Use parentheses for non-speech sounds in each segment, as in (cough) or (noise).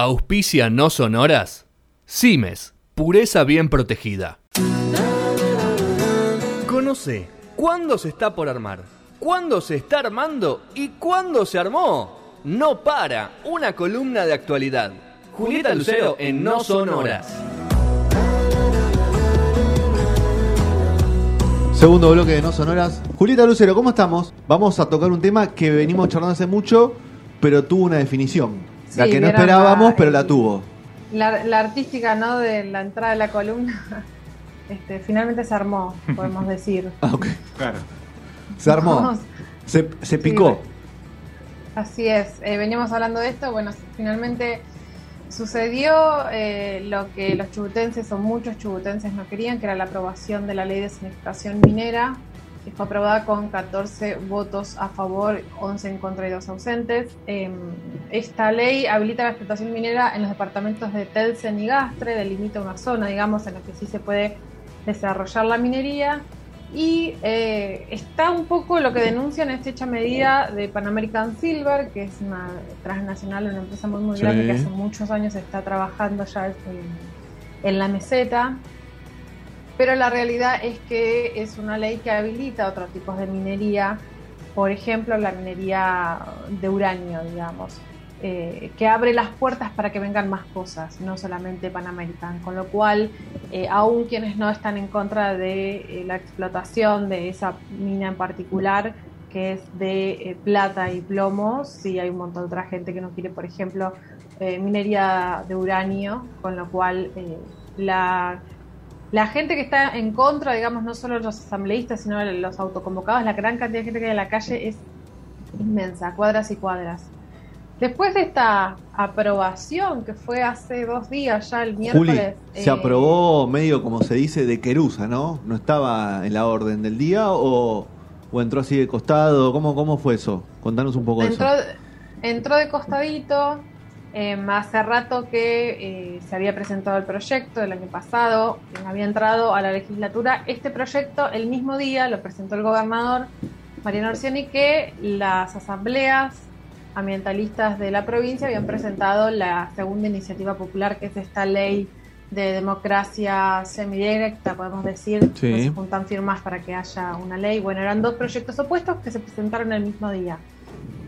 Auspicia no sonoras. Cimes, pureza bien protegida. Conoce cuándo se está por armar, cuándo se está armando y cuándo se armó. No para, una columna de actualidad. Julieta Lucero en No Sonoras. Segundo bloque de No Sonoras. Julieta Lucero, ¿cómo estamos? Vamos a tocar un tema que venimos charlando hace mucho, pero tuvo una definición. La que no esperábamos, la- pero la tuvo. La, la artística, ¿no? De la entrada de la columna, (laughs) este, finalmente se armó, podemos (laughs) decir. Ah, ok. Claro. Se armó. Se, se picó. Así es, eh, veníamos hablando de esto, bueno, finalmente sucedió eh, lo que los chubutenses o muchos chubutenses no querían, que era la aprobación de la ley de zonificación minera, que fue aprobada con 14 votos a favor, 11 en contra y 2 ausentes. Eh, esta ley habilita la explotación minera en los departamentos de Telsen y Gastre, delimita una zona, digamos, en la que sí se puede desarrollar la minería y eh, está un poco lo que denuncian es hecha medida de Pan American Silver, que es una transnacional, una empresa muy muy Sí. grande que hace muchos años está trabajando ya en, en la meseta. Pero la realidad es que es una ley que habilita otros tipos de minería, por ejemplo la minería de uranio, digamos, eh, que abre las puertas para que vengan más cosas, no solamente Pan American, con lo cual eh, aún quienes no están en contra de eh, la explotación de esa mina en particular, que es de eh, plata y plomo, sí hay un montón de otra gente que no quiere, por ejemplo, minería de uranio, con lo cual la, la gente que está en contra, digamos, no solo los asambleístas, sino los autoconvocados, la gran cantidad de gente que hay en la calle es inmensa, cuadras y cuadras. Después de esta aprobación, que fue hace dos días ya el Juli, miércoles. se eh, aprobó medio como se dice de querusa, ¿no? ¿No estaba en la orden del día o, o entró así de costado? ¿Cómo, ¿Cómo fue eso? Contanos un poco de eso. entró de costadito. Eh, hace rato que eh, se había presentado el proyecto del año pasado, había entrado a la legislatura. Este proyecto, el mismo día, lo presentó el gobernador Mariano Orsiani, que las asambleas ambientalistas de la provincia habían presentado la segunda iniciativa popular, que es esta ley de democracia semidirecta, podemos decir, Sí. que se juntan firmas para que haya una ley. Bueno, eran dos proyectos opuestos que se presentaron el mismo día.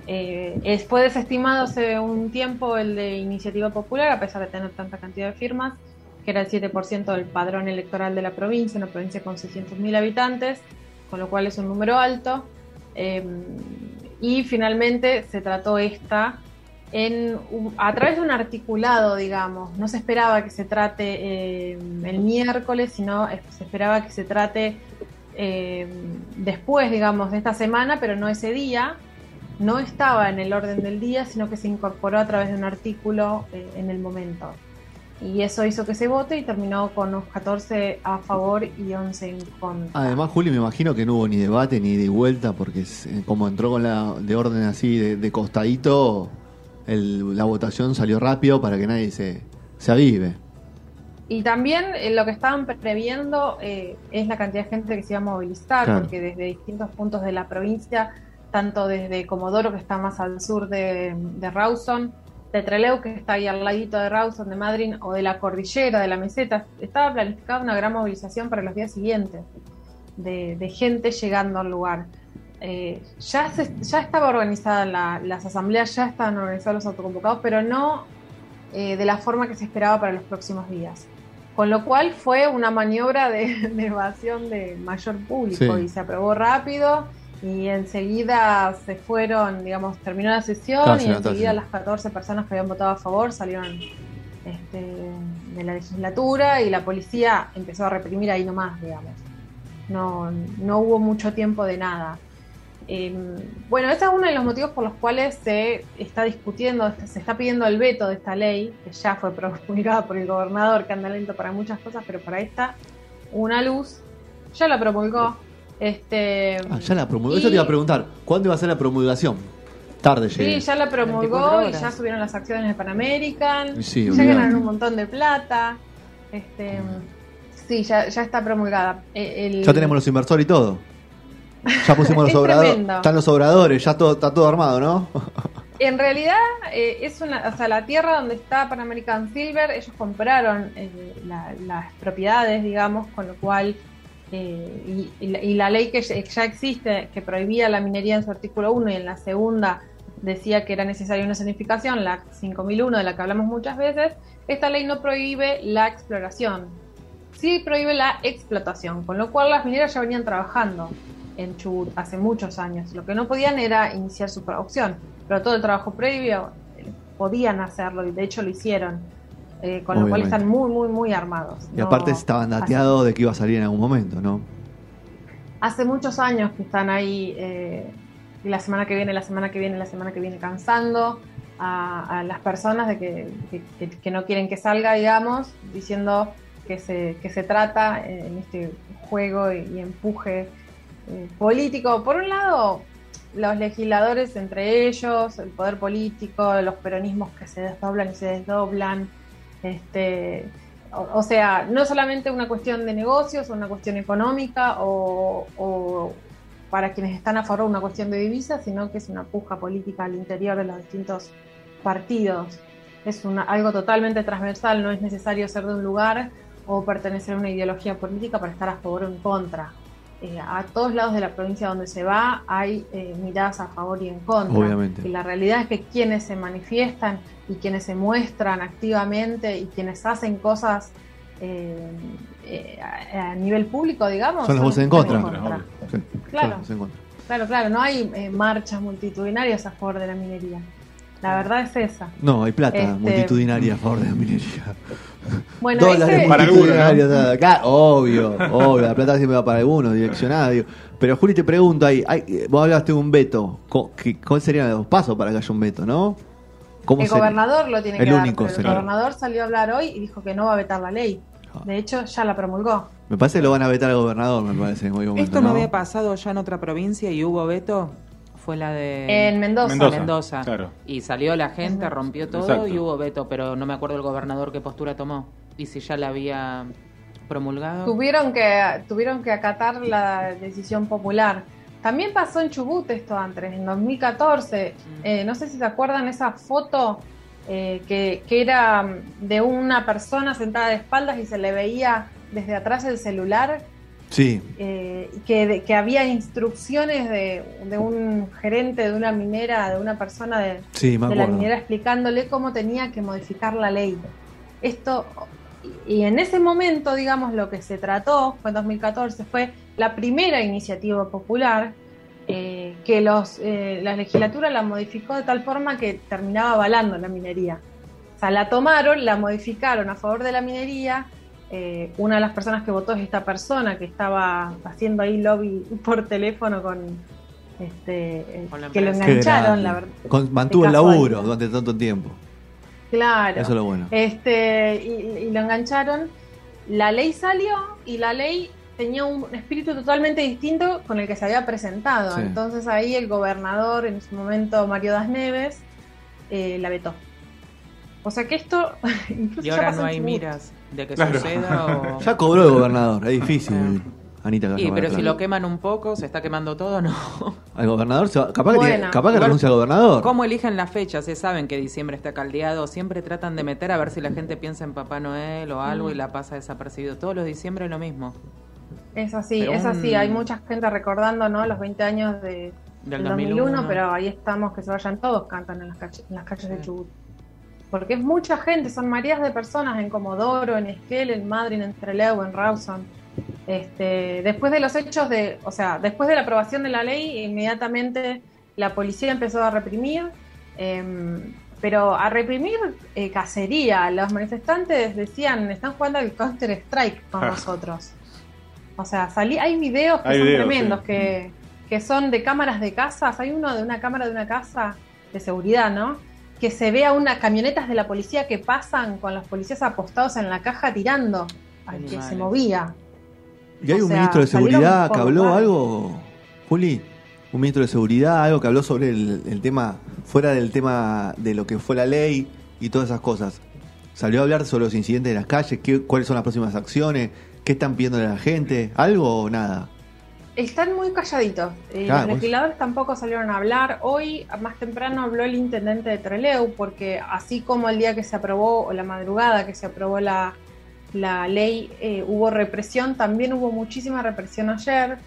Eh, es- fue desestimado hace un tiempo el de iniciativa popular, a pesar de tener tanta cantidad de firmas, que era el 7% del padrón electoral de la provincia, una provincia con 600.000 habitantes, con lo cual es un número alto. Eh, y finalmente se trató esta en, a través de un articulado, digamos. No se esperaba que se trate eh, el miércoles, sino se esperaba que se trate después, digamos, de esta semana, pero no ese día. No estaba en el orden del día, sino que se incorporó a través de un artículo eh, en el momento. Y eso hizo que se vote y terminó con unos 14 a favor y 11 en contra. Además, Juli, me imagino que no hubo ni debate ni de vuelta, porque eh, como entró con la de orden así de, de costadito, el- la votación salió rápido para que nadie se, se avive. Y también eh, lo que estaban previendo eh, es la cantidad de gente que se iba a movilizar, Claro. porque desde distintos puntos de la provincia, tanto desde Comodoro, que está más al sur de, de Rawson, de Trelew, que está ahí al ladito de Rawson, de Madrid, o de la cordillera, de la meseta, estaba planificada una gran movilización para los días siguientes, de, de gente llegando al lugar. Eh, ya, se- ya estaba organizada la- las asambleas, ya estaban organizados los autoconvocados, pero no eh, de la forma que se esperaba para los próximos días. Con lo cual fue una maniobra de, (laughs) de evasión de mayor público Sí. y se aprobó rápido y enseguida se fueron, digamos, terminó la sesión y enseguida las 14 personas que habían votado a favor salieron este, de la legislatura y la policía empezó a reprimir ahí nomás, digamos. No, no hubo mucho tiempo de nada. Eh, bueno, ese es uno de los motivos por los cuales se está discutiendo, se está pidiendo el veto de esta ley, que ya fue (laughs) promulgada por el gobernador, que anda lento para muchas cosas, pero para esta, una luz, ya la promulgó. Este, Ah, ya la promulgó. y- Eso te iba a preguntar, ¿cuándo iba a ser la promulgación? Tarde llegué. Sí, ya la 24 promulgó y ya subieron las acciones de Pan American. Sí, ya ganaron un montón de plata. Este, sí, ya, ya está promulgada. Eh, el- Ya tenemos los inversores y todo. Ya pusimos (laughs) los Es obradores. tremendo. Están los obradores, ya todo, está todo armado, ¿no? En realidad eh, es una, o sea, la tierra donde está Pan American Silver, ellos compraron eh, la- las propiedades, digamos, con lo cual eh, y, y la, ley que ya existe, que prohibía la minería en su artículo 1 y en la segunda decía que era necesaria una zonificación, la 5001 de la que hablamos muchas veces, esta ley no prohíbe la exploración, sí prohíbe la explotación, con lo cual las mineras ya venían trabajando en Chubut hace muchos años. Lo que no podían era iniciar su producción, pero todo el trabajo previo podían hacerlo y de hecho lo hicieron, eh, con lo cual Obviamente. están muy, muy, muy armados. Y No- aparte estaban dateados de que iba a salir en algún momento, ¿no? hace muchos años que están ahí, eh, y la semana que viene, la semana que viene, la semana que viene, cansando a, a las personas de que, que- no quieren que salga, digamos, diciendo que se, que se trata eh, en este juego y, y empuje eh, político. Por un lado, los legisladores entre ellos, el poder político, los peronismos que se desdoblan y se desdoblan, este, o, sea, no solamente una cuestión de negocios o una cuestión económica o, o para quienes están a favor una cuestión de divisas, sino que es una puja política al interior de los distintos partidos. Es una, algo totalmente transversal, no es necesario ser de un lugar o pertenecer a una ideología política para estar a favor o en contra. Eh, a todos lados de la provincia donde se va hay eh, miradas a favor y en contra. Obviamente. Y la realidad es que quienes se manifiestan y quienes se muestran activamente y quienes hacen cosas eh, eh, a, a nivel público, digamos, Son las voces en contra. Sí, Claro. en contra. Claro, claro, no hay eh, marchas multitudinarias a favor de la minería. La verdad es esa. No, hay plata Este- multitudinaria a favor de la minería. Bueno, Dólares ese- Para algunos, multitudinarios. Claro, obvio, obvio. La plata siempre va para algunos, direccionada. digo. Pero Juli, te pregunto ahí, hay- vos hablaste de un veto. ¿Cu- qué- ¿Cuáles serían los pasos para que haya un veto, no? ¿Cómo el sería? gobernador lo tiene El que dar, único pero el gobernador salió a hablar hoy y dijo que no va a vetar la ley. Ah. De hecho, ya la promulgó. Me parece que lo van a vetar al gobernador, me parece. En momento, Esto no había pasado ya en otra provincia y hubo veto. Fue la de En Mendoza. Mendoza. Mendoza. claro. Y salió la gente, rompió todo Exacto. y hubo veto, pero no me acuerdo el gobernador qué postura tomó. Y si ya la había promulgado. Tuvieron que, tuvieron que acatar la decisión popular. También pasó en Chubut esto antes, en 2014. Mm. Eh, no sé si se acuerdan esa foto eh, que, que era de una persona sentada de espaldas y se le veía desde atrás el celular. Sí, eh, que, había instrucciones de, de un gerente de una minera, de una persona de, sí, me de la minera explicándole cómo tenía que modificar la ley. Esto, y en ese momento, digamos, lo que se trató, fue en 2014, fue la primera iniciativa popular eh, que los, eh, la legislatura la modificó de tal forma que terminaba avalando la minería. O sea, la tomaron, la modificaron a favor de la minería. Eh, una de las personas que votó es esta persona que estaba haciendo ahí lobby por teléfono con este eh, que lo engancharon, la verdad. Con- mantuvo el laburo durante tanto tiempo. Claro. Eso es lo bueno. Este, y, y lo engancharon. La ley salió y la ley tenía un espíritu totalmente distinto con el que se había presentado. Sí. Entonces ahí el gobernador, en su momento Mario Das Neves, eh, la vetó. O sea que esto (laughs) incluso Y ya ahora pasó no hay miras de que Claro. suceda (laughs) o... Ya cobró el gobernador, es difícil. Anita, a pero si lo queman un poco, se está quemando todo, ¿no? (laughs) Al gobernador, se va- capaz que, Bueno, tiene- capaz que igual- renuncia al gobernador. ¿Cómo eligen las fechas? Se saben que diciembre está caldeado, siempre tratan de meter a ver si la gente piensa en Papá Noel o algo y la pasa desapercibido. Todos los diciembre lo mismo. Es así, Pero es un- así. Hay mucha gente recordando ¿no? los 20 años de, Del del 2001, 2001, pero ahí estamos, que se vayan todos, cantan en las, calles- en las calles de Sí. Chubut. Porque es mucha gente, son marías de personas en Comodoro, en Esquel, en Madrid, en Trelew, en Rawson. Este, después de los hechos de, o sea, después de la aprobación de la ley, inmediatamente la policía empezó a reprimir, em, pero a reprimir eh, cacería. Los manifestantes decían, están jugando al Counter Strike con Ah. nosotros. O sea, salí, hay videos que Hay son videos, tremendos, sí. que, que son de cámaras de casas. Hay uno de una cámara de una casa de seguridad, ¿no? Que se ve a unas camionetas de la policía que pasan con los policías apostados en la caja tirando al que se movía. ¿Y hay o un sea, ministro de seguridad que habló algo, Juli? Un ministro de seguridad, algo que habló sobre el, el tema, fuera del tema de lo que fue la ley y todas esas cosas. ¿Salió a hablar sobre los incidentes de las calles? ¿Qué, ¿Cuáles son las próximas acciones? ¿Qué están pidiendo a la gente? ¿Algo o nada? Están muy calladitos. Eh, Claro, los pues. legisladores tampoco salieron a hablar. Hoy, más temprano, habló el intendente de Treleu, porque así como el día que se aprobó, o la madrugada que se aprobó la, la ley, eh, hubo represión, también hubo muchísima represión ayer,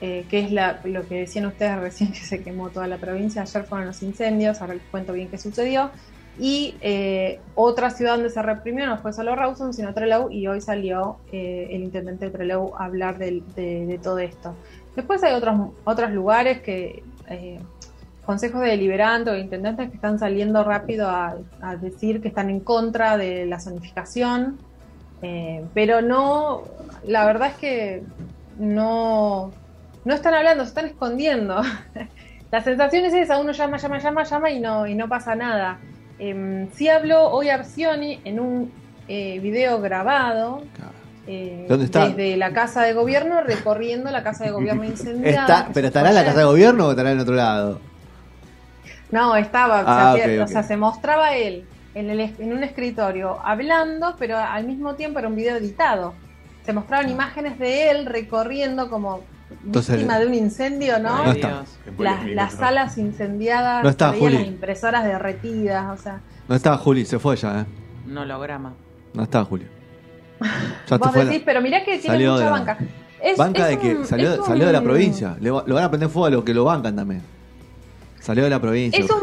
eh, que es la- lo que decían ustedes recién, (laughs) que se quemó toda la provincia. Ayer fueron los incendios, ahora les cuento bien qué sucedió. Y eh, otra ciudad donde se reprimió no fue solo Rawson, sino Trelew, y hoy salió eh, el intendente de Trelew a hablar de, de todo esto. Después hay otros, otros lugares que, eh, consejos de deliberante o intendentes que están saliendo rápido a, decir que están en contra de la zonificación, pero no, la verdad es que no, no están hablando, se están escondiendo. (laughs) La sensación es esa, uno llama, llama, llama, llama y no, y no pasa nada. Eh, sí habló hoy Arcioni en un eh, video grabado eh, ¿Dónde está? desde la casa de gobierno, recorriendo la casa de gobierno (laughs) incendiada. Está, pero estará en la casa de gobierno o estará en otro lado. No, estaba, Ah, o sea, o se mostraba él en, el, en un escritorio hablando, pero al mismo tiempo era un video editado. Se mostraban imágenes de él recorriendo como Entonces- víctima de un incendio, ¿no? No está. Las, las salas incendiadas, No está, Juli. las impresoras derretidas, o sea, No está Juli, se fue ya, ¿eh? Un holograma. No está Juli. Ya vos fue la- decís, pero mirá que tiene salió mucha de la- banca. Es- banca es de que salió, de la provincia. Le, va- lo van a prender fuego a los que lo bancan también. Salió de la provincia. Es un,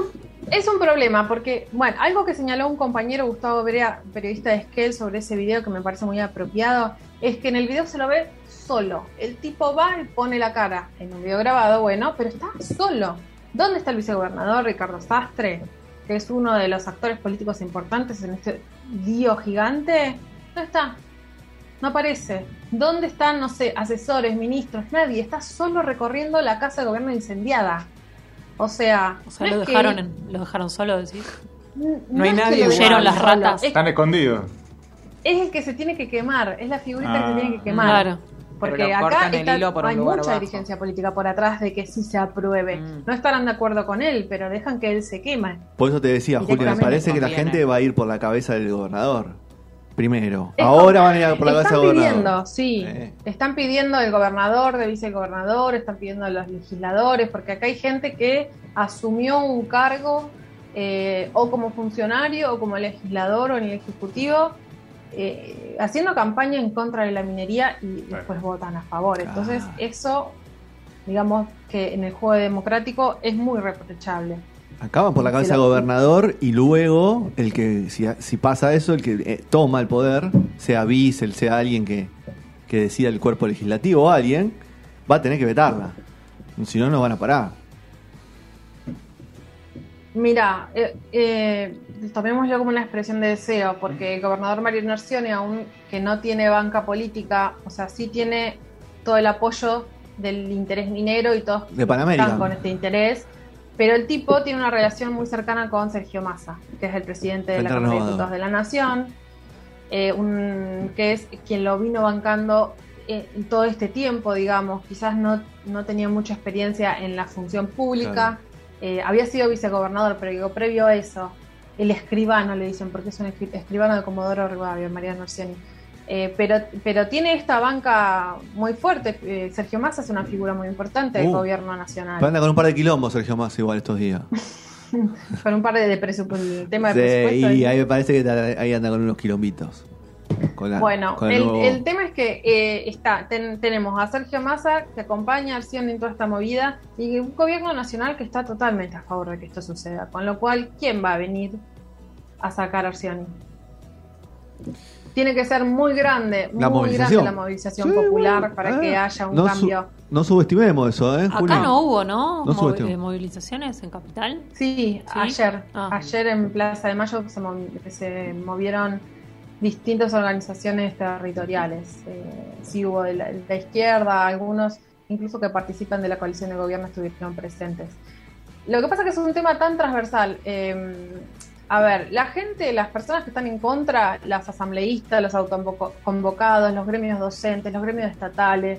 es un problema porque, bueno, algo que señaló un compañero, Gustavo Berea, periodista de Esquel, sobre ese video que me parece muy apropiado, es que en el video se lo ve solo. El tipo va y pone la cara en un video grabado, bueno, pero está solo. ¿Dónde está el vicegobernador Ricardo Sastre, que es uno de los actores políticos importantes en este lío gigante? No está. No aparece. ¿Dónde están, no sé, asesores, ministros? Nadie. Está solo recorriendo la casa de gobierno incendiada. O sea, O sea, no lo que- dejaron, en- lo dejaron solo, no, No hay que nadie Huyeron las ratas. Es, Están escondidos. es el que se tiene que quemar, es la figurita que Ah. se tiene que quemar. Claro. Porque acá está- hilo por un hay mucha bajo. dirigencia política por atrás de que sí se apruebe. Mm. No estarán de acuerdo con él, pero dejan que él se queme. Por eso te decía, Juli, me parece que la gente va a ir por la cabeza del gobernador. Primero. Es Ahora como- van a ir por la cabeza Están del pidiendo, gobernador. sí. Eh. Están pidiendo el gobernador, de vicegobernador, están pidiendo a los legisladores, porque acá hay gente que asumió un cargo eh, o como funcionario o como legislador o en el ejecutivo eh, haciendo campaña en contra de la minería y después votan a favor. Entonces, eso, digamos que en el juego democrático es muy reprochable. Acaban por la cabeza lo- gobernador y luego el que, si, si pasa eso, el que eh, toma el poder, sea vice, el sea alguien que, que decida el cuerpo legislativo o alguien, va a tener que vetarla. Si no, no van a parar. Mira, eh, eh, tomémoslo como una expresión de deseo, porque el gobernador Mario Narcione, aún que no tiene banca política, o sea, sí tiene todo el apoyo del interés minero y todos De Panamérica. están con este interés, pero el tipo tiene una relación muy cercana con Sergio Massa, que es el presidente de la Cámara de. Diputados de la Nación, eh, un- que es quien lo vino bancando eh, todo este tiempo, digamos, quizás no, no tenía mucha experiencia en la función pública. Claro. Eh, había sido vicegobernador, pero digo, previo a eso, el escribano le dicen, porque es un escri- escribano de Comodoro Rivadavia, María Norciani. Eh, pero, pero tiene esta banca muy fuerte. Eh, Sergio Massa es una figura muy importante del Uh. gobierno nacional. Anda con un par de quilombos, Sergio Massa, igual estos días. (laughs) Con un par de, de presupu- el tema de Sí, presupuesto. y ahí me parece que ahí anda con unos quilombitos. Con la- Bueno, con el, nuevo- el tema es que eh, está, ten- tenemos a Sergio Massa que acompaña a Arcioni en toda esta movida y un gobierno nacional que está totalmente a favor de que esto suceda. Con lo cual, ¿quién va a venir a sacar a Arcioni? Tiene que ser muy grande, La muy movilización. grande la movilización Sí, popular bueno, para eh, que haya un no su- cambio. no subestimemos eso, ¿eh? Acá no hubo, ¿no? No Movi- subestimo. movilizaciones en Capital. Sí, ¿Sí? ayer. Ah. Ayer en Plaza de Mayo se, se movieron distintas organizaciones territoriales. Eh, sí hubo de la, izquierda, algunos incluso que participan de la coalición de gobierno estuvieron presentes. Lo que pasa es que es un tema tan transversal. eh, a ver, la gente, las personas que están en contra, las asambleístas, los autoconvocados, los gremios docentes, los gremios estatales,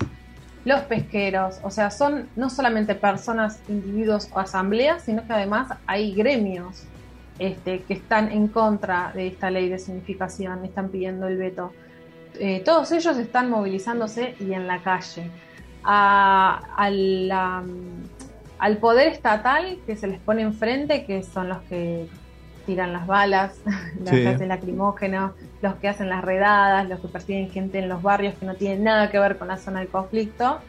los pesqueros, o sea, son no solamente personas, individuos o asambleas, sino que además hay gremios este, que están en contra de esta ley de significación, están pidiendo el veto. Eh, todos ellos están movilizándose y en la calle. a, a la- al poder estatal que se les pone enfrente, que son los que tiran las balas, (laughs) los Sí. que hacen lacrimógenos, los que hacen las redadas, los que persiguen gente en los barrios que no tienen nada que ver con la zona del conflicto,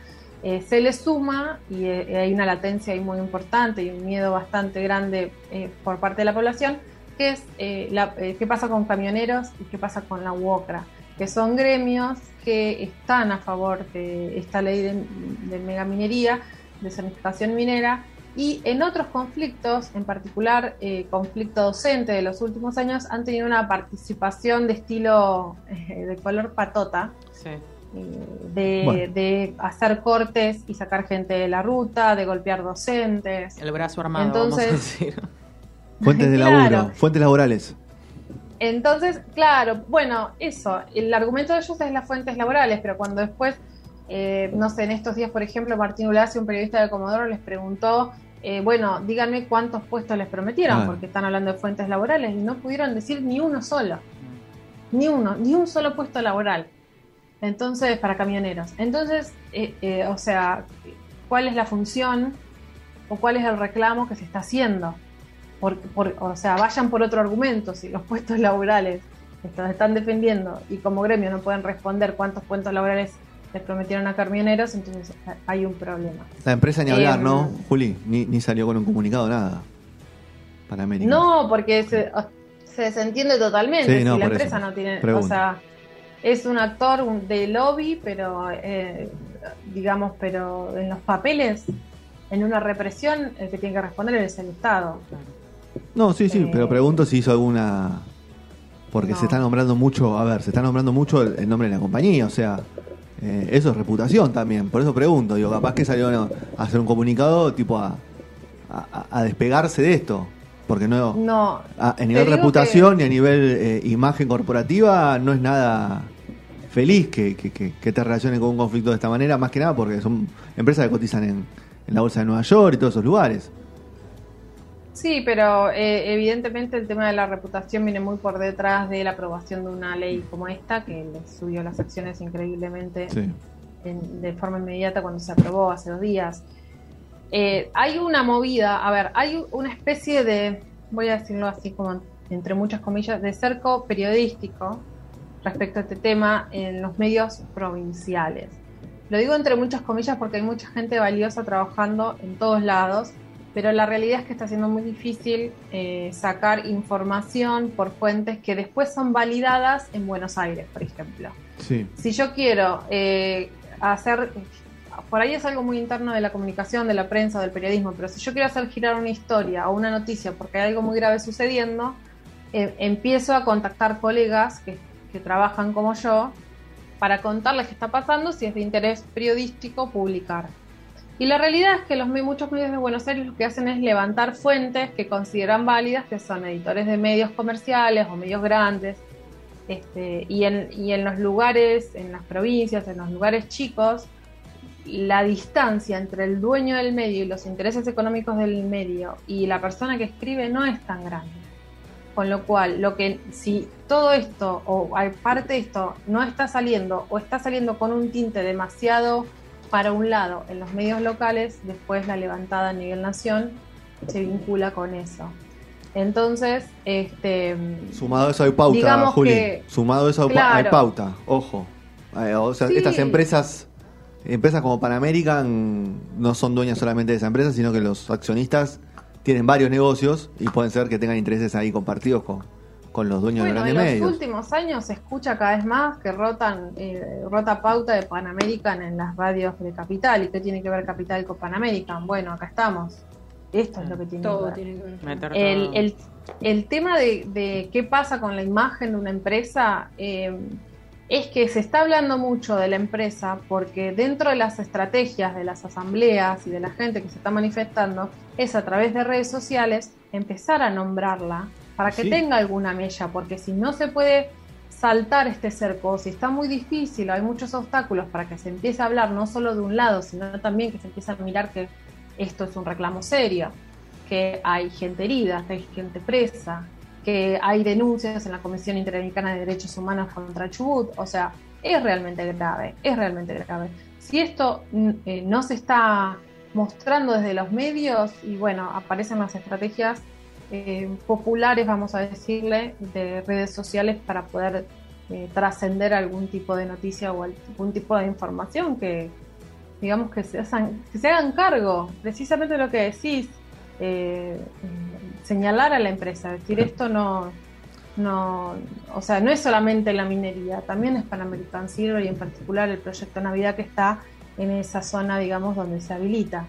eh, se les suma y eh, hay una latencia muy importante y un miedo bastante grande eh, por parte de la población, que es qué pasa con camioneros y qué pasa con la UOCRA, que son gremios que están a favor de esta ley de, de megaminería, de zonificación minera, y en otros conflictos, en particular eh, conflicto docente de los últimos años, han tenido una participación de estilo (laughs) de color patota, Sí. De, Bueno. de hacer cortes y sacar gente de la ruta, de golpear docentes. El brazo armado, Entonces- vamos a decir. (laughs) Fuentes de Claro. laburo, fuentes laborales. Entonces, claro, bueno, eso, el argumento de ellos es las fuentes laborales, pero cuando después, eh, no sé, en estos días, por ejemplo, Martín Ulasi, un periodista de Comodoro, les preguntó, eh, bueno, díganme cuántos puestos les prometieron, Claro. porque están hablando de fuentes laborales, y no pudieron decir ni uno solo, ni uno, ni un solo puesto laboral. Entonces, para camioneros. Entonces, eh, eh, o sea, ¿cuál es la función o cuál es el reclamo que se está haciendo? Por- por- o sea, vayan por otro argumento, si los (laughs) puestos laborales estos están defendiendo y como gremio no pueden responder cuántos puestos laborales les prometieron a camioneros, entonces hay un problema. La empresa ni hablar, Em, ¿no, Juli? Ni, ni salió con un comunicado, nada. Para América. No, porque se, se desentiende totalmente. Sí, no, si la empresa eso. no tiene. O sea, es un actor de lobby, pero eh, digamos, pero en los papeles, en una represión, el que tiene que responder es el Estado. No, sí, sí, Eh, pero pregunto si hizo alguna. Porque No. se está nombrando mucho, a ver, se está nombrando mucho el, el nombre de la compañía, o sea, eh, eso es reputación también, por eso pregunto, digo, capaz que salió a hacer un comunicado tipo a, a, a despegarse de esto, porque no, No. a, nivel reputación y a nivel eh, imagen corporativa no es nada feliz que, que, te relacionen con un conflicto de esta manera, más que nada porque son empresas que cotizan en, en la bolsa de Nueva York y todos esos lugares. Sí, pero eh, evidentemente el tema de la reputación viene muy por detrás de la aprobación de una ley como esta, que le subió las acciones increíblemente Sí. en- de forma inmediata cuando se aprobó hace dos días. Eh, hay una movida, a ver, hay una especie de, voy a decirlo así como entre muchas comillas, de cerco periodístico respecto a este tema en los medios provinciales. Lo digo entre muchas comillas porque hay mucha gente valiosa trabajando en todos lados, pero la realidad es que está siendo muy difícil eh, sacar información por fuentes que después son validadas en Buenos Aires, por ejemplo Sí. si yo quiero eh, hacer, por ahí es algo muy interno de la comunicación, de la prensa, del periodismo, pero si yo quiero hacer girar una historia o una noticia porque hay algo muy grave sucediendo, eh, empiezo a contactar colegas que, que trabajan como yo para contarles qué está pasando, si es de interés periodístico, publicar. Y la realidad es que los muchos medios de Buenos Aires lo que hacen es levantar fuentes que consideran válidas, que son editores de medios comerciales o medios grandes, este, y, en, y en los lugares, en las provincias, en los lugares chicos, la distancia entre el dueño del medio y los intereses económicos del medio y la persona que escribe no es tan grande. Con lo cual, lo que si todo esto o hay parte de esto no está saliendo o está saliendo con un tinte demasiado para un lado en los medios locales, después la levantada a nivel nación se vincula con eso. Entonces, este Sumado a eso hay pauta, Juli. que- Sumado a eso Claro. hay pauta, ojo. Eh, o sea, Sí. estas empresas, empresas como Pan American no son dueñas solamente de esa empresa, sino que los accionistas tienen varios negocios y pueden ser que tengan intereses ahí compartidos con, con los dueños Bueno, de en grandes los medios. últimos años se escucha cada vez más que rotan, eh, rota pauta de Pan American en las radios de Capital. ¿Y qué tiene que ver Capital con Pan American? Bueno, acá estamos. Esto es lo que tiene Todo que ver. tiene que ver. Meter El, todo. el- el tema de, de qué pasa con la imagen de una empresa eh, es que se está hablando mucho de la empresa porque dentro de las estrategias de las asambleas y de la gente que se está manifestando es a través de redes sociales empezar a nombrarla para que Sí. tenga alguna mella, porque si no se puede saltar este cerco, si está muy difícil, hay muchos obstáculos para que se empiece a hablar no solo de un lado, sino también que se empiece a mirar que esto es un reclamo serio, que hay gente herida, que hay gente presa, que hay denuncias en la Comisión Interamericana de Derechos Humanos contra Chubut, o sea, es realmente grave, es realmente grave. Si esto mm, eh, no se está mostrando desde los medios y bueno, aparecen las estrategias eh, populares, vamos a decirle, de redes sociales para poder eh, trascender algún tipo de noticia o algún tipo de información que, digamos, que se, hagan, que se hagan cargo, precisamente lo que decís, eh, señalar a la empresa, decir esto no, no, o sea, no es solamente la minería, también es para American Silver y en particular el proyecto Navidad que está en esa zona, digamos, donde se habilita.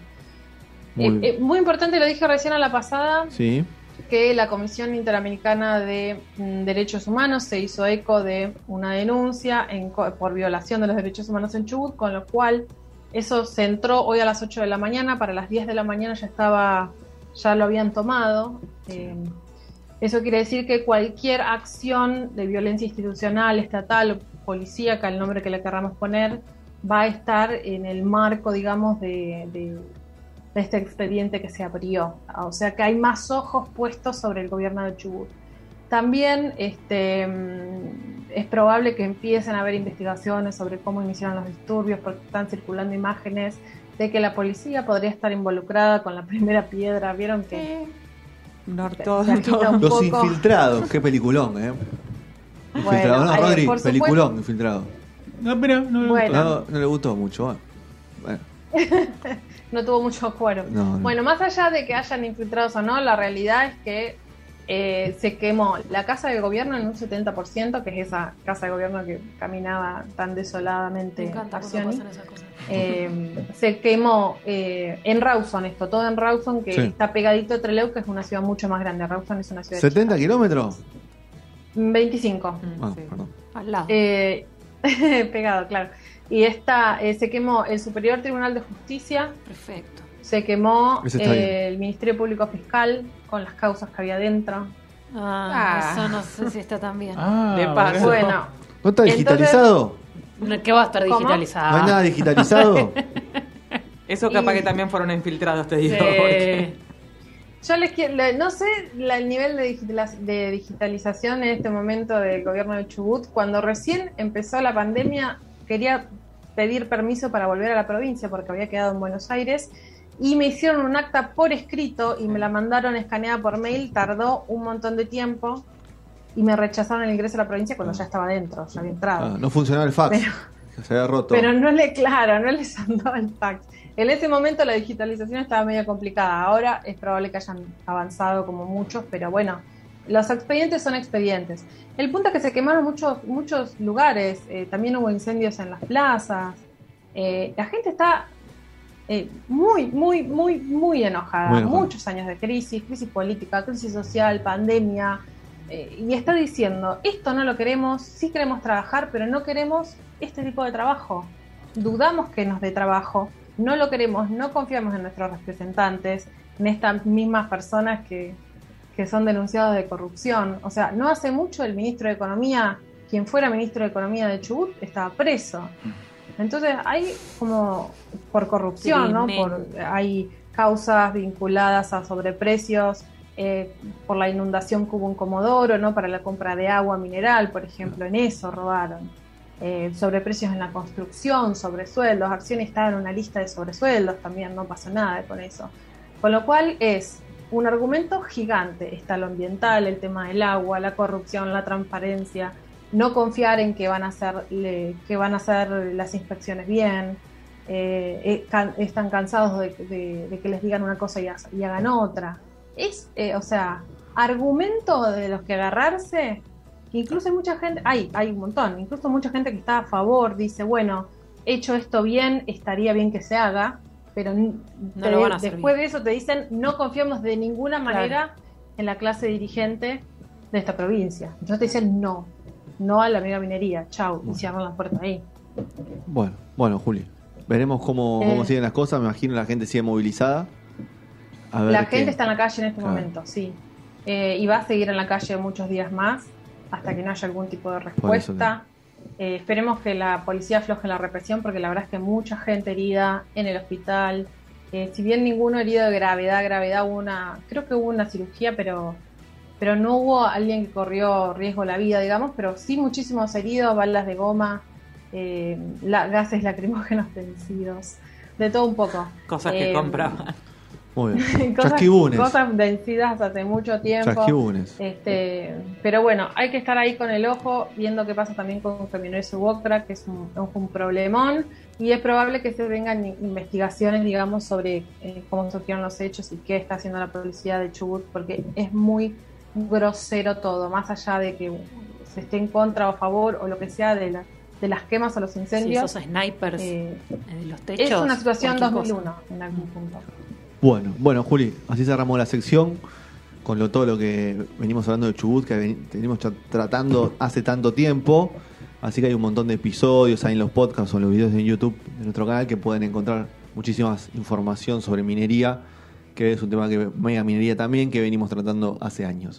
Muy Eh, eh, muy importante, lo dije recién a la pasada, Sí. que la Comisión Interamericana de mm, Derechos Humanos se hizo eco de una denuncia en por violación de los derechos humanos en Chubut, con lo cual eso se entró hoy a las 8 de la mañana, para las 10 de la mañana ya estaba, ya lo habían tomado. Eh, eso quiere decir que cualquier acción de violencia institucional, estatal policíaca, el nombre que le querramos poner, va a estar en el marco, digamos, de, de- de este expediente que se abrió. O sea que hay más ojos puestos sobre el gobierno de Chubut. También este, mm, es probable que empiecen a haber investigaciones sobre cómo iniciaron los disturbios, porque están circulando imágenes de que la policía podría estar involucrada con la (laughs) primera piedra. ¿Vieron que No, todo- todo- Los infiltrados, qué peliculón, ¿eh? Bueno, Infiltrado. no, eh, Rodri, por supuesto- peliculón, infiltrado. No, mira, no me Bueno. gustó. No, no le gustó mucho. ¿eh? Bueno, (laughs) no tuvo mucho cuero? no, no. Bueno, más allá de que hayan infiltrados o no, la realidad es que eh, se quemó la casa de gobierno en un 70%, que es esa casa de gobierno que caminaba tan desoladamente Me encanta Arcioni. esas cosas. Eh, se quemó eh, en Rawson, esto todo en Rawson, que Sí. está pegadito a Trelew, que es una ciudad mucho más grande. Rawson es una ciudad 70 chica. kilómetros. 25. Mm, Ah, sí. perdón. Al lado. Eh, (laughs) pegado, claro. Y esta, eh, se quemó el Superior Tribunal de Justicia, Perfecto. Se quemó eh, el Ministerio Público Fiscal con las causas que había dentro. Ah, Ah. eso no sé si está tan bien. Ah, De paso. bueno. ¿No está digitalizado? ¿Qué va a estar ¿Cómo? digitalizado? ¿No hay nada digitalizado? (laughs) Eso capaz Y- que también fueron infiltrados, te Sí. digo. porque- yo les quiero, le- no sé la- el nivel de, de digitalización en este momento del gobierno de Chubut. Cuando recién empezó la pandemia, quería pedir permiso para volver a la provincia porque había quedado en Buenos Aires y me hicieron un acta por escrito y me la mandaron escaneada por mail. Tardó un montón de tiempo y me rechazaron el ingreso a la provincia cuando ya estaba dentro, ya había entrado. Ah, no funcionaba el fax. Pero- Se había roto. Pero no le, claro, no les andaba el fax. En ese momento la digitalización estaba medio complicada. Ahora es probable que hayan avanzado como muchos, pero bueno, los expedientes son expedientes. El punto es que se quemaron muchos, muchos lugares. eh, también hubo incendios en las plazas. eh, la gente está eh, muy, muy, muy, muy enojada. Muy enojada. Muchos años de crisis, crisis política, crisis social, pandemia. eh, y está diciendo, esto no lo queremos, sí queremos trabajar, pero no queremos este tipo de trabajo. Dudamos que nos dé trabajo, no lo queremos, no confiamos en nuestros representantes, en estas mismas personas que, que son denunciados de corrupción. O sea, no hace mucho el ministro de Economía, quien fuera ministro de Economía de Chubut, estaba preso. Entonces hay como por corrupción, ¿no? Por, hay causas vinculadas a sobreprecios, eh, por la inundación que hubo en Comodoro, ¿no? Para la compra de agua mineral, por ejemplo, en eso robaron. Eh, sobreprecios en la construcción, sobresueldos, Arcioni estaba en una lista de sobresueldos también, no pasó nada con eso. Con lo cual es un argumento gigante, está lo ambiental, el tema del agua, la corrupción, la transparencia, no confiar en que van a hacer, que van a hacer las inspecciones bien, eh, eh, can- están cansados de, de- de que les digan una cosa y, ha- y hagan otra. Es, eh, o sea, argumento de los que agarrarse, que incluso hay mucha gente, hay, hay un montón, incluso mucha gente que está a favor, dice, bueno, hecho esto bien, estaría bien que se haga, pero No te- lo van a hacer después de eso te dicen, no confiamos de ninguna manera en la clase dirigente de esta provincia. Entonces te dicen no, no a la mega minería, chau, y cierran la puerta ahí. Bueno, bueno, Juli. Veremos cómo, Eh. siguen las cosas. Me imagino la gente sigue movilizada. A ver La qué- gente está en la calle en este Claro. momento, sí. Eh, y va a seguir en la calle muchos días más hasta que no haya algún tipo de respuesta. Eh, esperemos que la policía afloje la represión porque la verdad es que mucha gente herida en el hospital. Eh, si bien ninguno herido de gravedad, gravedad hubo una, creo que hubo una cirugía, pero, pero no hubo alguien que corrió riesgo la vida, digamos, pero sí muchísimos heridos, balas de goma. Eh, la- gases lacrimógenos vencidos, de todo un poco. Cosas que Eh, compraban. Muy bien. (laughs) cosas, cosas vencidas hace mucho tiempo. Este, pero bueno, hay que estar ahí con el ojo, viendo qué pasa también con Camionero Wokra, que es un, es un problemón, y es probable que se vengan investigaciones, digamos, sobre eh, cómo surgieron los hechos y qué está haciendo la policía de Chubut, porque es muy grosero todo, más allá de que se esté en contra o a favor o lo que sea de, la- de las quemas o los Sí, incendios. esos snipers eh, de los techos. es una situación cualquier cosa. 2001 en algún punto. Bueno, bueno, Juli, así cerramos la sección con lo, todo lo que venimos hablando de Chubut, que ven- venimos tra- tratando hace tanto tiempo. Así que hay un montón de episodios ahí en los podcasts o en los videos de YouTube de nuestro canal que pueden encontrar muchísimas información sobre minería, que es un tema que mega minería también que venimos tratando hace años.